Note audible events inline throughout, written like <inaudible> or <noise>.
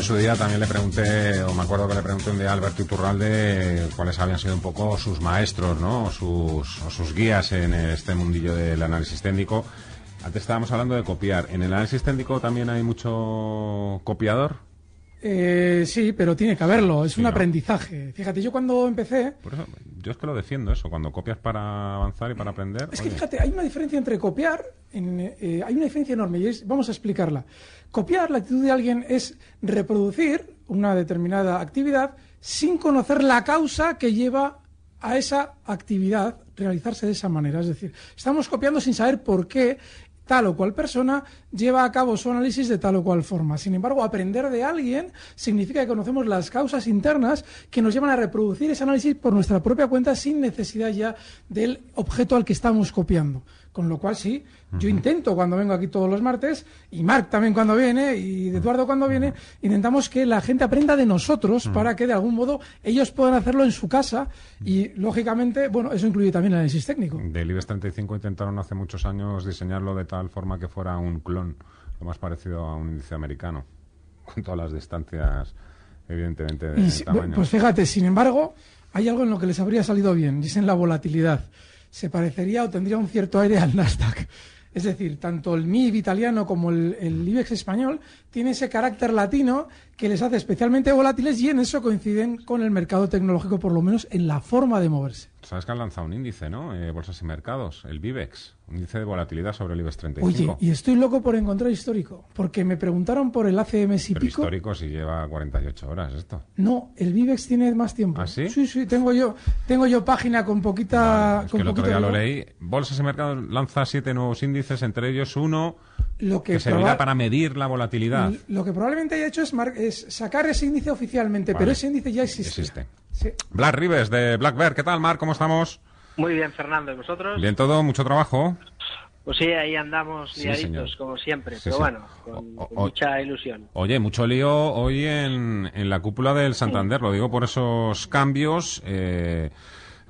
en su día también le pregunté, o me acuerdo que le pregunté un día a Alberto Iturralde cuáles habían sido un poco sus maestros, ¿no? O sus, o sus guías en este mundillo del análisis técnico. Antes estábamos hablando de copiar. ¿En el análisis técnico también hay mucho copiador? Eh, sí, pero tiene que haberlo. Es un aprendizaje. Fíjate, yo cuando empecé. Por eso, yo es que lo defiendo eso. Cuando copias para avanzar y para aprender. Es que fíjate, hay una diferencia entre copiar. Eh, hay una diferencia enorme y vamos a explicarla. Copiar la actitud de alguien es reproducir una determinada actividad sin conocer la causa que lleva a esa actividad realizarse de esa manera. Es decir, estamos copiando sin saber por qué tal o cual persona lleva a cabo su análisis de tal o cual forma. Sin embargo, aprender de alguien significa que conocemos las causas internas que nos llevan a reproducir ese análisis por nuestra propia cuenta sin necesidad ya del objeto al que estamos copiando. Con lo cual, sí, yo intento cuando vengo aquí todos los martes, y Marc también cuando viene, y Eduardo cuando viene, intentamos que la gente aprenda de nosotros para que de algún modo ellos puedan hacerlo en su casa y, lógicamente, bueno, eso incluye también el análisis técnico. Del IBEX 35 intentaron hace muchos años diseñarlo de tal forma que fuera un clon, lo más parecido a un índice americano, con todas las distancias, evidentemente, de tamaño. Pues fíjate, sin embargo, hay algo en lo que les habría salido bien, dicen la volatilidad se parecería o tendría un cierto aire al Nasdaq. Es decir, tanto el MIB italiano como el, IBEX español tiene ese carácter latino que les hace especialmente volátiles y en eso coinciden con el mercado tecnológico, por lo menos en la forma de moverse. Sabes que han lanzado un índice, ¿no? Eh, bolsas y mercados, el VIBEX, un índice de volatilidad sobre el IBEX 35. Oye, y estoy loco por encontrar histórico, porque me preguntaron por el ACM y Pero histórico si lleva 48 horas esto. No, el VIBEX tiene más tiempo. ¿Ah, sí? Sí, sí, tengo yo, tengo yo página con poquita... es que el otro día lo leí. Bolsas y mercados lanza siete nuevos índices, entre ellos uno lo que, servirá para medir la volatilidad. Lo que probablemente haya hecho es, es sacar ese índice oficialmente, pero ese índice ya existe. Existe. Sí. Black Rives de Black Bear, ¿qué tal, Mar? ¿Cómo estamos? Muy bien, Fernando, ¿y vosotros? Bien todo, mucho trabajo. Pues sí, ahí andamos liaditos, como siempre, pero bueno, con, mucha ilusión. Oye, mucho lío hoy en, en la cúpula del Santander, lo digo por esos cambios. Eh,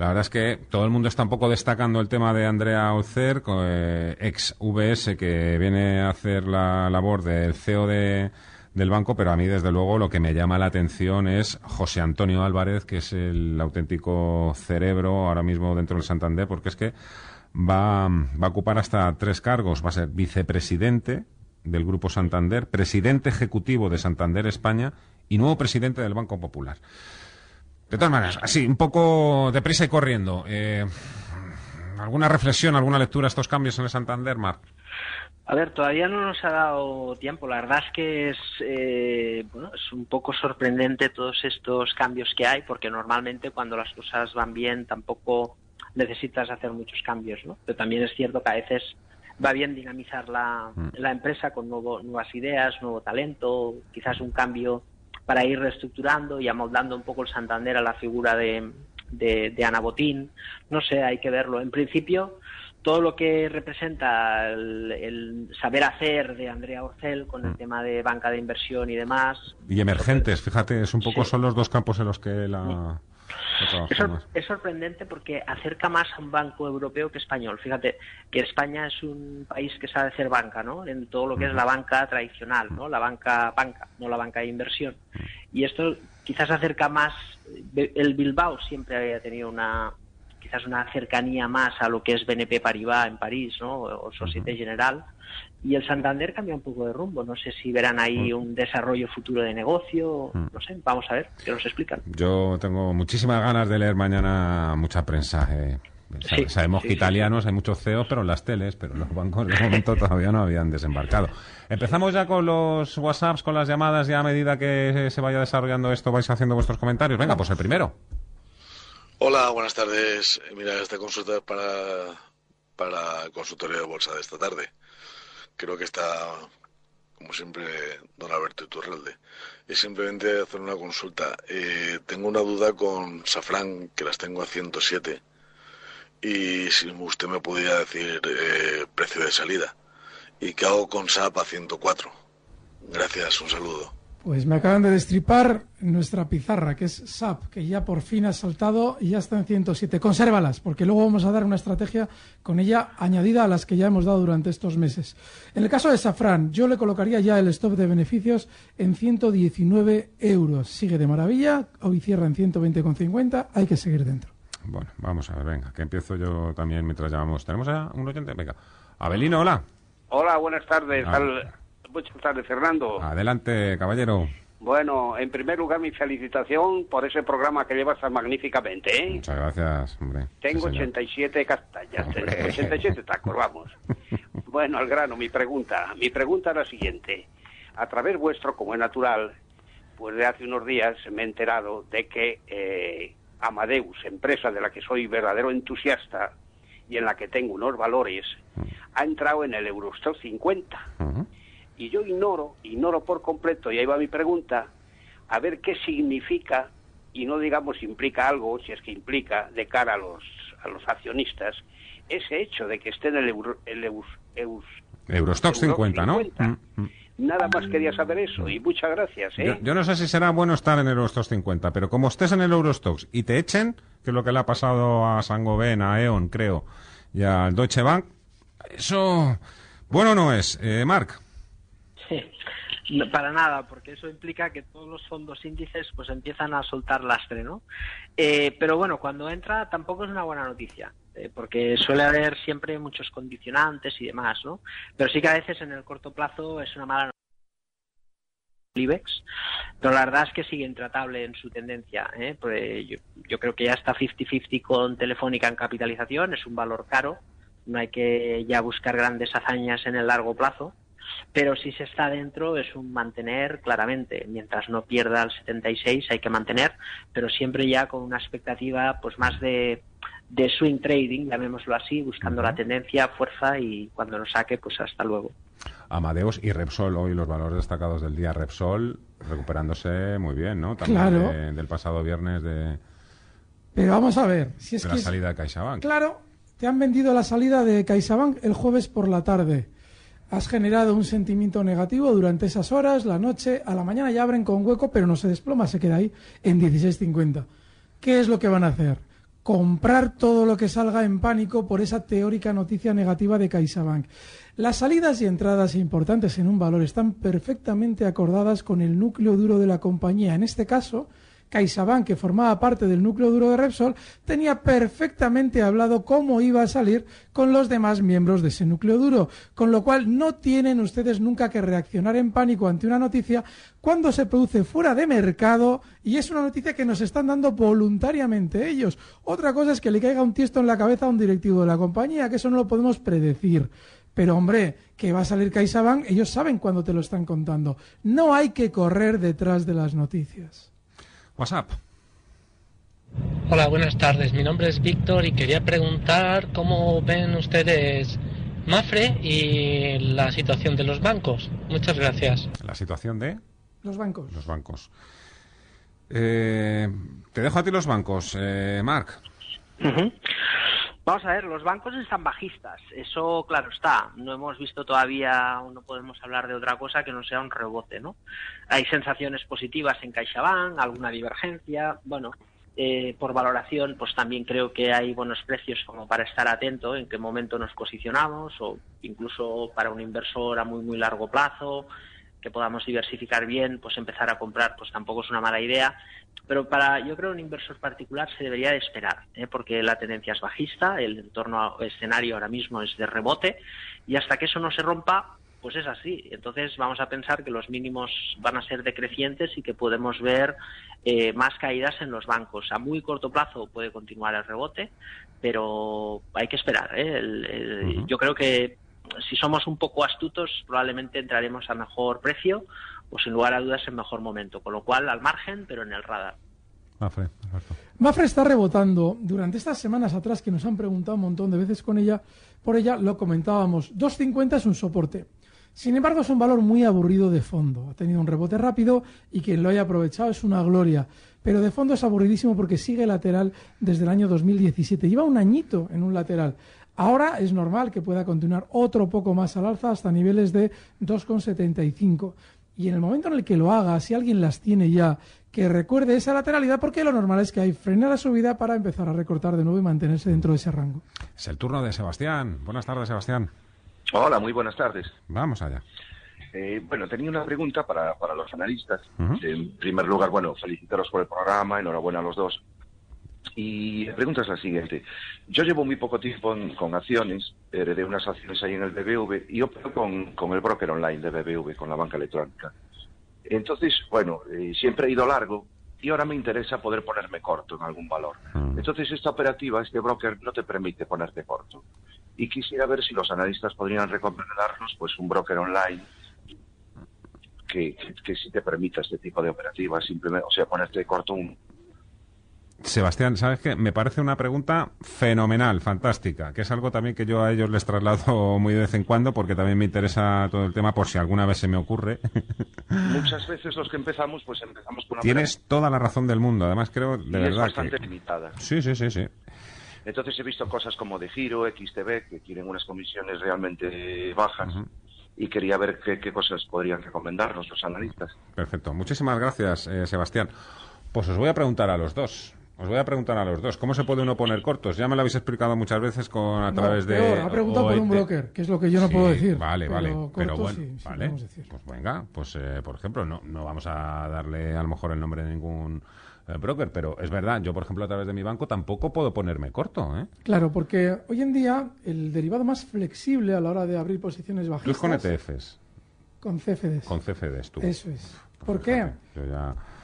la verdad es que todo el mundo está un poco destacando el tema de Andrea Ocer, eh, ex VS, que viene a hacer la labor del CEO de, del banco, pero a mí, desde luego, lo que me llama la atención es José Antonio Álvarez, que es el auténtico cerebro ahora mismo dentro del Santander, porque es que va, va a ocupar hasta tres cargos. Va a ser vicepresidente del Grupo Santander, presidente ejecutivo de Santander España y nuevo presidente del Banco Popular. De todas maneras, así, un poco deprisa y corriendo. Eh, ¿Alguna reflexión, alguna lectura a estos cambios en el Santander, Mar? A ver, todavía no nos ha dado tiempo. La verdad es que es, eh, bueno, es un poco sorprendente todos estos cambios que hay, porque normalmente cuando las cosas van bien tampoco necesitas hacer muchos cambios, ¿no? Pero también es cierto que a veces va bien dinamizar la, mm. la empresa con nuevo, nuevas ideas, nuevo talento, quizás un cambio para ir reestructurando y amoldando un poco el Santander a la figura de, de, Ana Botín. No sé, hay que verlo. En principio, todo lo que representa el, saber hacer de Andrea Orcel con el mm. tema de banca de inversión y demás. Y emergentes, fíjate, es un poco son los dos campos en los que la, es, sorprendente porque acerca más a un banco europeo que español. Fíjate que España es un país que sabe hacer banca, ¿no? En todo lo que es la banca tradicional, ¿no? La banca banca, no la banca de inversión. Y esto quizás acerca más. El Bilbao siempre había tenido una quizás una cercanía más a lo que es BNP Paribas en París, ¿no? O Societe General y el Santander cambia un poco de rumbo. No sé si verán ahí un desarrollo futuro de negocio, no sé, vamos a ver, que nos explican. Yo tengo muchísimas ganas de leer mañana mucha prensa. Eh. Sabemos que italianos hay muchos CEOs, pero en las teles, pero los bancos de momento todavía no habían desembarcado. Empezamos ya con los WhatsApps, con las llamadas, ya a medida que se vaya desarrollando esto vais haciendo vuestros comentarios. Venga, pues el primero. Hola, buenas tardes. Mira, esta consulta es para, para el consultorio de bolsa de esta tarde. Creo que está, como siempre, don Alberto Iturralde. Es simplemente hacer una consulta. Eh, tengo una duda con Safran, que las tengo a 107 y si usted me pudiera decir eh, precio de salida. ¿Y qué hago con SAP a 104? Gracias, un saludo. Pues me acaban de destripar nuestra pizarra, que es SAP, que ya por fin ha saltado y ya está en 107. Consérvalas, porque luego vamos a dar una estrategia con ella añadida a las que ya hemos dado durante estos meses. En el caso de Safran, yo le colocaría ya el stop de beneficios en 119 euros. Sigue de maravilla, hoy cierra en 120,50, hay que seguir dentro. Bueno, vamos a ver, venga, que empiezo yo también mientras llamamos. ¿Tenemos a un oyente? Venga. Abelino, hola. Hola, buenas tardes. Ah. Buenas tardes, Fernando. Adelante, caballero. Bueno, en primer lugar, mi felicitación por ese programa que llevas tan magníficamente, ¿eh? Muchas gracias, hombre. Tengo 87 castañas, 87 tacos, vamos. <laughs> bueno, al grano, mi pregunta. Mi pregunta es la siguiente. A través vuestro, como es natural, pues de hace unos días me he enterado de que eh, Amadeus, empresa de la que soy verdadero entusiasta y en la que tengo unos valores, ha entrado en el Eurostock 50. Y yo ignoro, ignoro por completo, y ahí va mi pregunta, a ver qué significa, y no digamos implica algo, si es que implica, de cara a los, a los accionistas, ese hecho de que esté en el, Euro, el Eurostock 50, ¿no? Nada más quería saber eso y muchas gracias. ¿eh? Yo, no sé si será bueno estar en el Eurostox 50, pero como estés en el Eurostox y te echen, que es lo que le ha pasado a Sangoven, a E.ON, creo, y al Deutsche Bank, eso bueno no es. Eh, Marc. Sí. para nada, porque eso implica que todos los fondos índices pues empiezan a soltar lastre, ¿no? Eh, pero bueno, cuando entra tampoco es una buena noticia. Eh, porque suele haber siempre muchos condicionantes y demás, ¿no? Pero sí que a veces en el corto plazo es una mala noticia. IBEX, pero la verdad es que sigue intratable en su tendencia. ¿eh? Pues yo, yo, creo que ya está 50-50 con Telefónica en capitalización, es un valor caro, no hay que ya buscar grandes hazañas en el largo plazo, pero si se está dentro es un mantener claramente, mientras no pierda el 76 hay que mantener, pero siempre ya con una expectativa pues más de de swing trading, llamémoslo así, buscando la tendencia, fuerza y cuando nos saque, pues hasta luego. Amadeus y Repsol, hoy los valores destacados del día, Repsol recuperándose muy bien, ¿no? También del pasado viernes de... Pero vamos a ver, si es la salida de CaixaBank. Claro, te han vendido la salida de CaixaBank el jueves por la tarde. Has generado un sentimiento negativo durante esas horas, la noche, a la mañana ya abren con hueco, pero no se desploma, se queda ahí en 16.50. ¿Qué es lo que van a hacer? Comprar todo lo que salga en pánico por esa teórica noticia negativa de CaixaBank. Las salidas y entradas importantes en un valor están perfectamente acordadas con el núcleo duro de la compañía. En este caso, CaixaBank, que formaba parte del núcleo duro de Repsol, tenía perfectamente hablado cómo iba a salir con los demás miembros de ese núcleo duro, con lo cual no tienen ustedes nunca que reaccionar en pánico ante una noticia cuando se produce fuera de mercado y es una noticia que nos están dando voluntariamente ellos. Otra cosa es que le caiga un tiesto en la cabeza a un directivo de la compañía, que eso no lo podemos predecir. Pero hombre, que va a salir CaixaBank, ellos saben cuándo te lo están contando. No hay que correr detrás de las noticias. WhatsApp. Hola, buenas tardes. Mi nombre es Víctor y quería preguntar cómo ven ustedes Mafre y la situación de los bancos. Muchas gracias. ¿La situación de? Los bancos. Los bancos. Eh, te dejo a ti los bancos, eh, Marc. Vamos a ver, los bancos están bajistas, eso claro está. No hemos visto todavía, no podemos hablar de otra cosa que no sea un rebote, ¿no? Hay sensaciones positivas en CaixaBank, alguna divergencia, bueno, eh, por valoración, pues también creo que hay buenos precios como para estar atento en qué momento nos posicionamos o incluso para un inversor a muy muy largo plazo que podamos diversificar bien, pues empezar a comprar, pues tampoco es una mala idea. Pero para, yo creo, un inversor particular se debería de esperar, ¿eh? porque la tendencia es bajista, el entorno escenario ahora mismo es de rebote, y hasta que eso no se rompa, pues es así. Entonces vamos a pensar que los mínimos van a ser decrecientes y que podemos ver eh, más caídas en los bancos. A muy corto plazo puede continuar el rebote, pero hay que esperar. ¿eh? Yo creo que si somos un poco astutos, probablemente entraremos a mejor precio o sin lugar a dudas en mejor momento. Con lo cual, al margen, pero en el radar. Mafre, Mafre está rebotando. Durante estas semanas atrás que nos han preguntado un montón de veces con ella, por ella lo comentábamos. 2.50 es un soporte. Sin embargo, es un valor muy aburrido de fondo. Ha tenido un rebote rápido y quien lo haya aprovechado es una gloria. Pero de fondo es aburridísimo porque sigue lateral desde el año 2017. Lleva un añito en un lateral. Ahora es normal que pueda continuar otro poco más al alza hasta niveles de 2,75. Y en el momento en el que lo haga, si alguien las tiene ya, que recuerde esa lateralidad, porque lo normal es que hay frena la subida para empezar a recortar de nuevo y mantenerse dentro de ese rango. Es el turno de Sebastián. Buenas tardes, Sebastián. Hola, muy buenas tardes. Vamos allá. Eh, bueno, tenía una pregunta para, para los analistas. En primer lugar, bueno, felicitaros por el programa, enhorabuena a los dos. Y la pregunta es la siguiente. Yo llevo muy poco tiempo con acciones, heredé unas acciones ahí en el BBV y opero con, con el broker online de BBV, con la banca electrónica. Entonces, bueno, eh, siempre he ido largo y ahora me interesa poder ponerme corto en algún valor. Entonces, esta operativa, este broker, no te permite ponerte corto y quisiera ver si los analistas podrían recomendarnos pues un broker online que, que, sí te permita este tipo de operativas, simplemente, o sea, ponerte corto un, Sebastián, ¿sabes qué? Me parece una pregunta fenomenal, fantástica, que es algo también que yo a ellos les traslado <laughs> muy de vez en cuando porque también me interesa todo el tema por si alguna vez se me ocurre. <laughs> Muchas veces los que empezamos, pues empezamos con una... Tienes toda la razón del mundo, además creo de verdad es bastante limitada. Sí, sí, sí, sí. Entonces he visto cosas como de Giro, XTB, que tienen unas comisiones realmente bajas. Y quería ver qué, cosas podrían recomendarnos los analistas. Perfecto. Muchísimas gracias, eh, Sebastián. Pues os voy a preguntar a los dos. Os voy a preguntar a los dos, ¿cómo se puede uno poner cortos? Ya me lo habéis explicado muchas veces con a través de... ha preguntado por un broker, que es lo que yo no puedo decir. Vale, vale, pero bueno, vale. pues venga, pues eh, por ejemplo, no, no vamos a darle a lo mejor el nombre de ningún eh, broker, pero es verdad, yo por ejemplo a través de mi banco tampoco puedo ponerme corto. ¿eh? Claro, porque hoy en día el derivado más flexible a la hora de abrir posiciones bajistas... Tú con ETFs. Con CFDs. Con CFDs, tú. Eso es. ¿Por qué?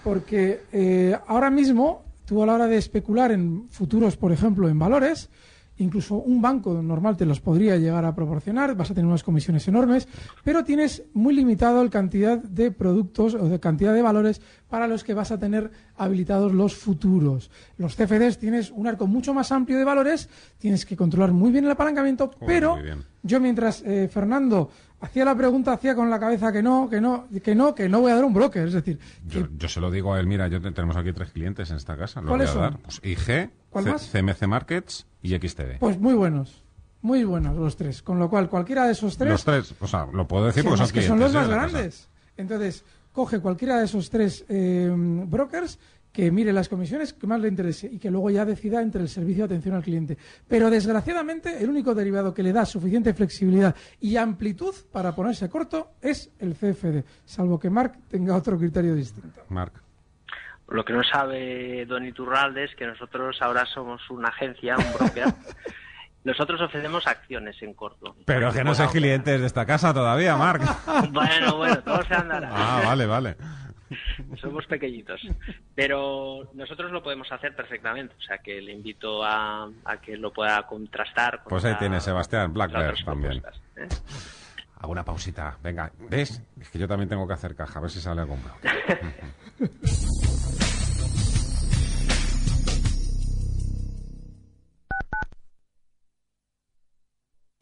Porque eh, ahora mismo, tú a la hora de especular en futuros, por ejemplo, en valores, incluso un banco normal te los podría llegar a proporcionar, vas a tener unas comisiones enormes, pero tienes muy limitado la cantidad de productos o de cantidad de valores para los que vas a tener habilitados los futuros. Los CFDs tienes un arco mucho más amplio de valores, tienes que controlar muy bien el apalancamiento, pero yo mientras eh, Fernando hacía la pregunta, hacía con la cabeza que no, que no, que no, que no voy a dar un broker. Es decir, yo, se lo digo a él, mira, yo tenemos aquí tres clientes en esta casa. ¿Cuáles dar. Pues IG, CMC Markets y XTD. Pues muy buenos. Muy buenos los tres. Con lo cual, cualquiera de esos tres. Los tres, o sea, lo puedo decir porque son que son los más grandes. Entonces, coge cualquiera de esos tres eh, brokers que mire las comisiones que más le interese y que luego ya decida entre el servicio de atención al cliente. Pero desgraciadamente el único derivado que le da suficiente flexibilidad y amplitud para ponerse corto es el CFD, salvo que Mark tenga otro criterio distinto. Mark. Lo que no sabe Don Iturralde es que nosotros ahora somos una agencia, un broker. <laughs> Nosotros ofrecemos acciones en corto. Pero que no sois clientes de esta casa todavía, Mark. <laughs> bueno, bueno, todo se andará. Ah, vale, vale. <laughs> Somos pequeñitos. Pero nosotros lo podemos hacer perfectamente. O sea que le invito a, que lo pueda contrastar. pues ahí tiene Sebastián, Black también. ¿eh? Hago una pausita. Venga, ¿ves? Es que yo también tengo que hacer caja, a ver si sale algún <laughs>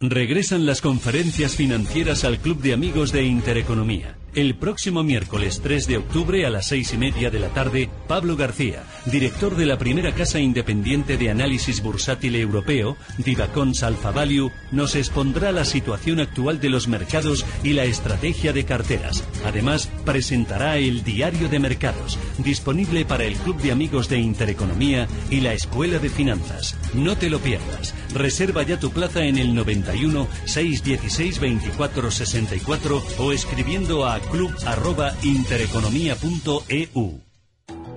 Regresan las conferencias financieras al Club de Amigos de Intereconomía. El próximo miércoles 3 de octubre a las seis y media de la tarde, Pablo García, director de la primera casa independiente de análisis bursátil europeo, Divacons Alpha Value, nos expondrá la situación actual de los mercados y la estrategia de carteras. Además, presentará el Diario de Mercados, disponible para el Club de Amigos de Intereconomía y la Escuela de Finanzas. No te lo pierdas. Reserva ya tu plaza en el 91 616 24 64 o escribiendo a club@intereconomía.eu.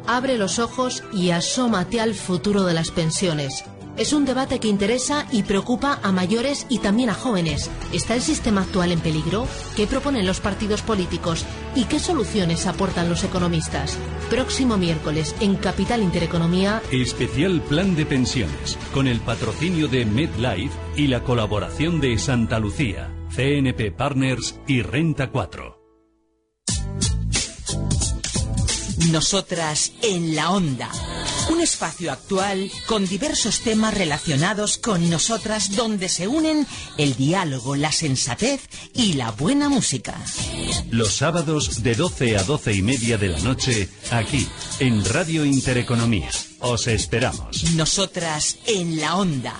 Abre los ojos y asómate al futuro de las pensiones. Es un debate que interesa y preocupa a mayores y también a jóvenes. ¿Está el sistema actual en peligro? ¿Qué proponen los partidos políticos? ¿Y qué soluciones aportan los economistas? Próximo miércoles en Capital Intereconomía. Especial Plan de Pensiones, con el patrocinio de MedLife y la colaboración de Santa Lucía, CNP Partners y Renta 4. Nosotras en la onda. Un espacio actual con diversos temas relacionados con nosotras donde se unen el diálogo, la sensatez y la buena música. Los sábados de 12 a 12 y media de la noche, aquí, en Radio Intereconomía. Os esperamos. Nosotras en la onda.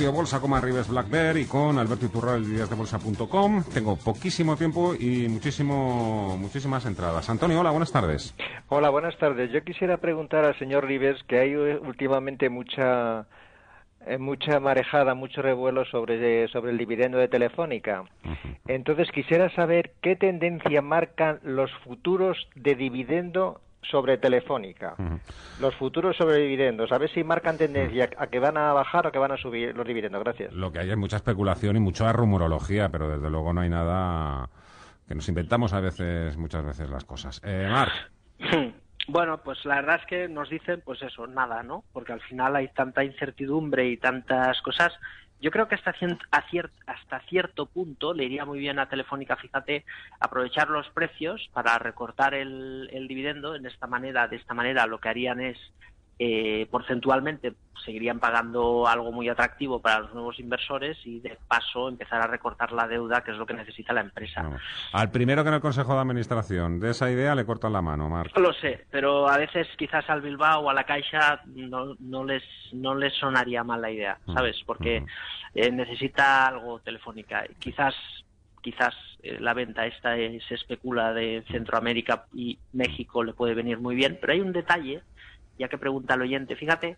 Consultorio Bolsa con Arribes Black Bear y con Alberto Iturral de Bolsa.com. Tengo poquísimo tiempo y muchísimo, muchísimas entradas. Antonio, hola, buenas tardes. Hola, buenas tardes. Yo quisiera preguntar al señor Rivers que hay últimamente mucha eh, mucha marejada, mucho revuelo sobre, sobre el dividendo de Telefónica. Entonces quisiera saber qué tendencia marcan los futuros de dividendo sobre Telefónica. Los futuros sobre dividendos. A ver si marcan tendencia a que van a bajar o que van a subir los dividendos. Gracias. Lo que hay es mucha especulación y mucha rumorología, pero desde luego no hay nada que nos inventamos a veces, muchas veces las cosas. Eh, Marc. <clears throat> Bueno, pues la verdad es que nos dicen, pues eso, nada, ¿no? Porque al final hay tanta incertidumbre y tantas cosas yo creo que hasta, hasta cierto punto le iría muy bien a Telefónica, fíjate, aprovechar los precios para recortar el, el dividendo. En esta manera, de esta manera, lo que harían es eh, porcentualmente seguirían pagando algo muy atractivo para los nuevos inversores y de paso empezar a recortar la deuda, que es lo que necesita la empresa. Al primero que en el Consejo de Administración de esa idea le cortan la mano, Marc. Lo sé, pero a veces quizás al Bilbao o a la Caixa no, no, les, no les sonaría mal la idea, mm, ¿sabes? Porque mm. eh, necesita algo telefónica. Quizás quizás eh, la venta esta se especula de Centroamérica y México le puede venir muy bien, pero hay un detalle ya que pregunta el oyente, fíjate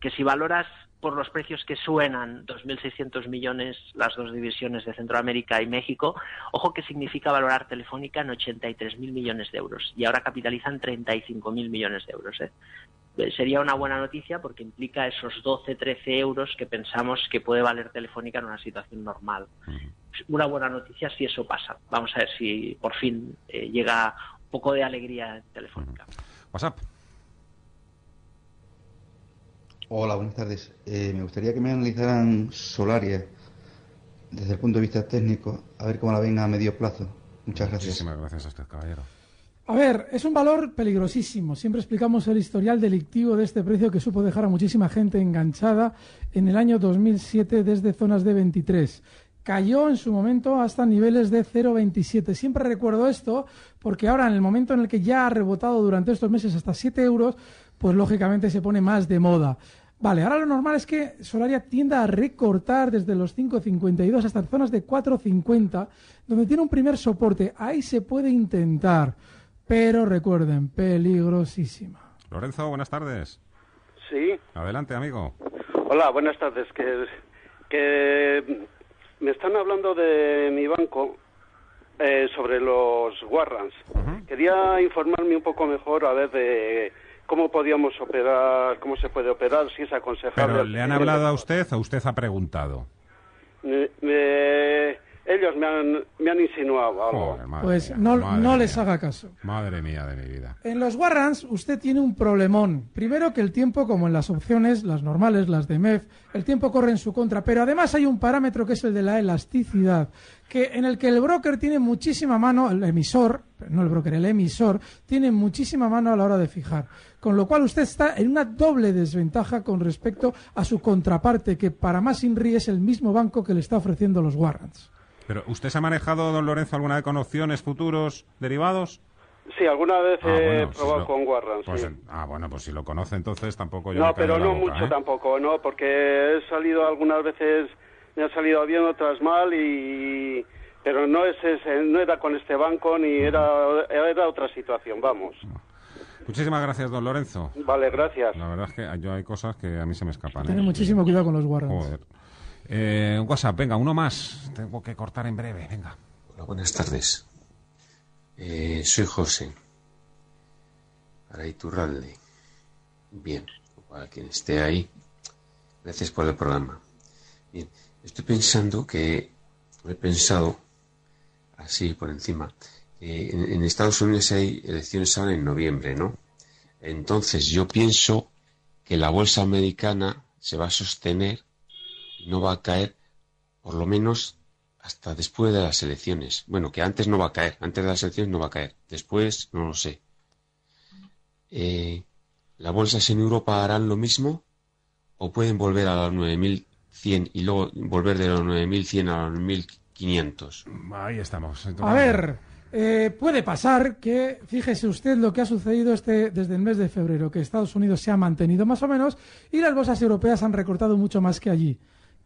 que si valoras por los precios que suenan 2.600 millones las dos divisiones de Centroamérica y México, ojo que significa valorar Telefónica en 83.000 millones de euros y ahora capitalizan 35.000 millones de euros. ¿eh? ¿eh? Sería una buena noticia porque implica esos 12-13 euros que pensamos que puede valer Telefónica en una situación normal. Una buena noticia si eso pasa. Vamos a ver si por fin eh, llega un poco de alegría en Telefónica. WhatsApp. Hola, buenas tardes. Eh, me gustaría que me analizaran Solaria desde el punto de vista técnico, a ver cómo la ven a medio plazo. Muchas gracias. Muchísimas gracias a usted, caballero. A ver, es un valor peligrosísimo. Siempre explicamos el historial delictivo de este precio que supo dejar a muchísima gente enganchada en el año 2007 desde zonas de 23. Cayó en su momento hasta niveles de 0,27. Siempre recuerdo esto porque ahora, en el momento en el que ya ha rebotado durante estos meses hasta 7 euros, pues lógicamente se pone más de moda. Vale, ahora lo normal es que Solaria tienda a recortar desde los 5.52 hasta zonas de 4.50, donde tiene un primer soporte. Ahí se puede intentar, pero recuerden, peligrosísima. Lorenzo, buenas tardes. Sí. Adelante, amigo. Hola, buenas tardes. Que, que me están hablando de mi banco eh, sobre los warrants. Quería informarme un poco mejor a ver de cómo podíamos operar, cómo se puede operar, si es aconsejable. ¿Pero le han hablado a usted o usted ha preguntado? Eh, ellos me han, me han insinuado algo. Joder, Pues mía, no, no mía. les haga caso. Madre mía de mi vida. En los Warrants usted tiene un problemón. Primero que el tiempo, como en las opciones, las normales, las de MEF, el tiempo corre en su contra. Pero además hay un parámetro que es el de la elasticidad, que en el que el broker tiene muchísima mano, el emisor, no el broker, el emisor, tiene muchísima mano a la hora de fijar. Con lo cual usted está en una doble desventaja con respecto a su contraparte, que para más INRI es el mismo banco que le está ofreciendo los Warrants. Pero, ¿usted se ha manejado, don Lorenzo, alguna vez con opciones, futuros, derivados? Sí, alguna vez Ah, he bueno, probado lo- con Warrants. Pues, sí. ah, bueno, pues si lo conoce entonces tampoco yo No, me pero la no boca, mucho ¿eh? tampoco, ¿no? Porque he salido algunas veces, me ha salido bien, otras mal, y pero no es ese, no era con este banco ni era, era otra situación, vamos. Muchísimas gracias, don Lorenzo. Vale, gracias. La verdad es que yo hay cosas que a mí se me escapan. ¿eh? Tiene muchísimo cuidado con los Warrants. Joder. Eh, WhatsApp, venga, uno más. Tengo que cortar en breve, venga. Hola, buenas tardes. Eh, soy José. Para Iturralde. Bien, para quien esté ahí. Gracias por el programa. Bien, estoy pensando que, he pensado, así por encima, en, en Estados Unidos hay elecciones ahora en noviembre, ¿no? Entonces yo pienso que la bolsa americana se va a sostener, no va a caer, por lo menos hasta después de las elecciones. Bueno, que antes no va a caer, antes de las elecciones no va a caer, después no lo sé. Eh, ¿Las bolsas en Europa harán lo mismo o pueden volver a los 9100 y luego volver de los 9100 a los 1500? Ahí estamos. A ver, eh, puede pasar que, fíjese usted lo que ha sucedido este, desde el mes de febrero, que Estados Unidos se ha mantenido más o menos y las bolsas europeas han recortado mucho más que allí.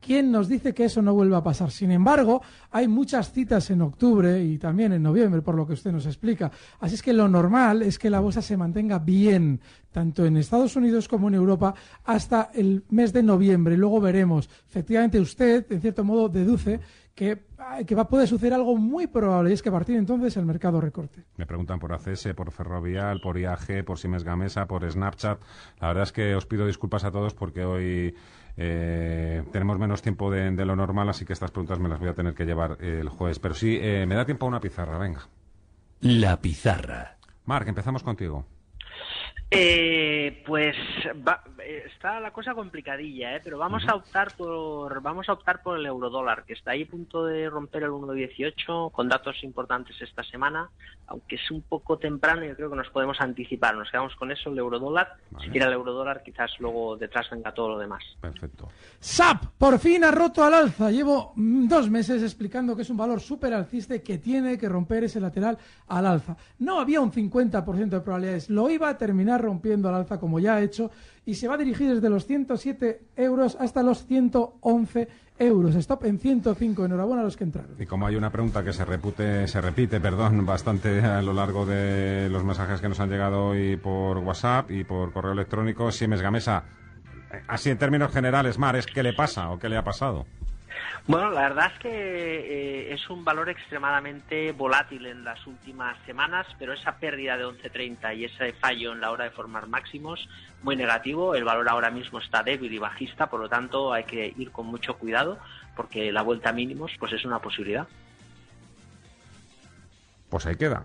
¿Quién nos dice que eso no vuelva a pasar? Sin embargo, hay muchas citas en octubre y también en noviembre, por lo que usted nos explica. Así es que lo normal es que la bolsa se mantenga bien, tanto en Estados Unidos como en Europa, hasta el mes de noviembre. Luego veremos. Efectivamente, usted, en cierto modo, deduce que, que va, puede suceder algo muy probable, y es que a partir de entonces el mercado recorte. Me preguntan por ACS, por Ferrovial, por IAG, por Siemens Gamesa, por Snapchat. La verdad es que os pido disculpas a todos porque hoy eh, tenemos menos tiempo de, de lo normal, así que estas preguntas me las voy a tener que llevar eh, el jueves. Pero sí, eh, me da tiempo a una pizarra, venga. La pizarra. Marc, empezamos contigo. Eh, pues va- está la cosa complicadilla, ¿eh? pero vamos a optar por vamos a optar por el eurodólar que está ahí a punto de romper el 1.18 con datos importantes esta semana, aunque es un poco temprano yo creo que nos podemos anticipar, nos quedamos con eso el eurodólar, si quiere el eurodólar quizás luego detrás venga todo lo demás. Perfecto. SAP por fin ha roto al alza. Llevo mm, dos meses explicando que es un valor súper alcista y que tiene que romper ese lateral al alza. No había un 50% de probabilidades. Lo iba a terminar rompiendo al alza como ya ha hecho y se va a dirigir desde los 107 euros hasta los 111 euros. Stop en 105. Enhorabuena a los que entraron. Y como hay una pregunta que se repute, se repite, perdón, bastante a lo largo de los mensajes que nos han llegado hoy por WhatsApp y por correo electrónico, Siemens Gamesa, así en términos generales, Mar, ¿es qué le pasa o qué le ha pasado? Bueno, la verdad es que eh, es un valor extremadamente volátil en las últimas semanas, pero esa pérdida de 11.30 y ese fallo en la hora de formar máximos, muy negativo. El valor ahora mismo está débil y bajista, por lo tanto hay que ir con mucho cuidado porque la vuelta a mínimos pues es una posibilidad. Pues ahí queda.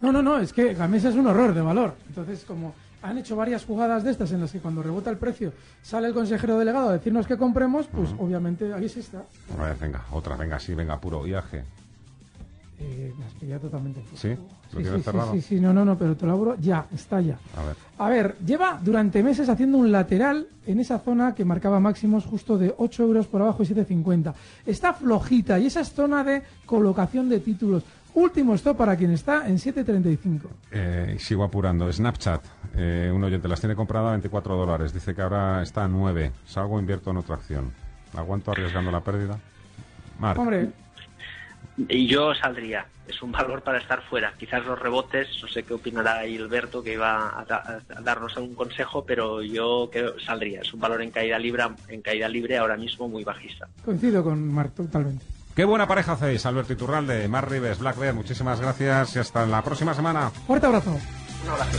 No, no, no, es que Gamesa es un horror de valor. Entonces, como han hecho varias jugadas de estas en las que cuando rebota el precio sale el consejero delegado a decirnos que compremos, pues obviamente ahí sí está. A ver, venga, otra, venga, sí, venga, puro IAG. Eh, me has pillado totalmente. ¿Sí? ¿Lo Sí, sí, sí, cerrado? sí, sí, no, no, no, pero te lo abro ya, está ya. A ver. A ver, lleva durante meses haciendo un lateral en esa zona que marcaba máximos justo de 8 euros por abajo y 7,50. Está flojita y esa es zona de colocación de títulos. Último stop para quien está en 7,35. Eh, sigo apurando. Snapchat, eh, un oyente las tiene comprada a 24 dólares. Dice que ahora está a 9. Salgo, invierto en otra acción. ¿Aguanto arriesgando la pérdida? Marc. Hombre, Y yo saldría, es un valor para estar fuera. Quizás los rebotes, no sé qué opinará Hilberto, que iba a, da- a darnos algún consejo, pero yo creo saldría. Es un valor en caída libre, en caída libre ahora mismo muy bajista. coincido con Marc totalmente. Qué buena pareja hacéis, Alberto Iturralde, Mar Rives, Black Bear. Muchísimas gracias y hasta la próxima semana. Fuerte abrazo. Un abrazo.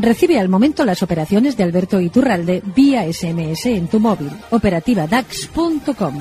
Recibe al momento las operaciones de Alberto Iturralde vía SMS en tu móvil. Operativa DAX.com.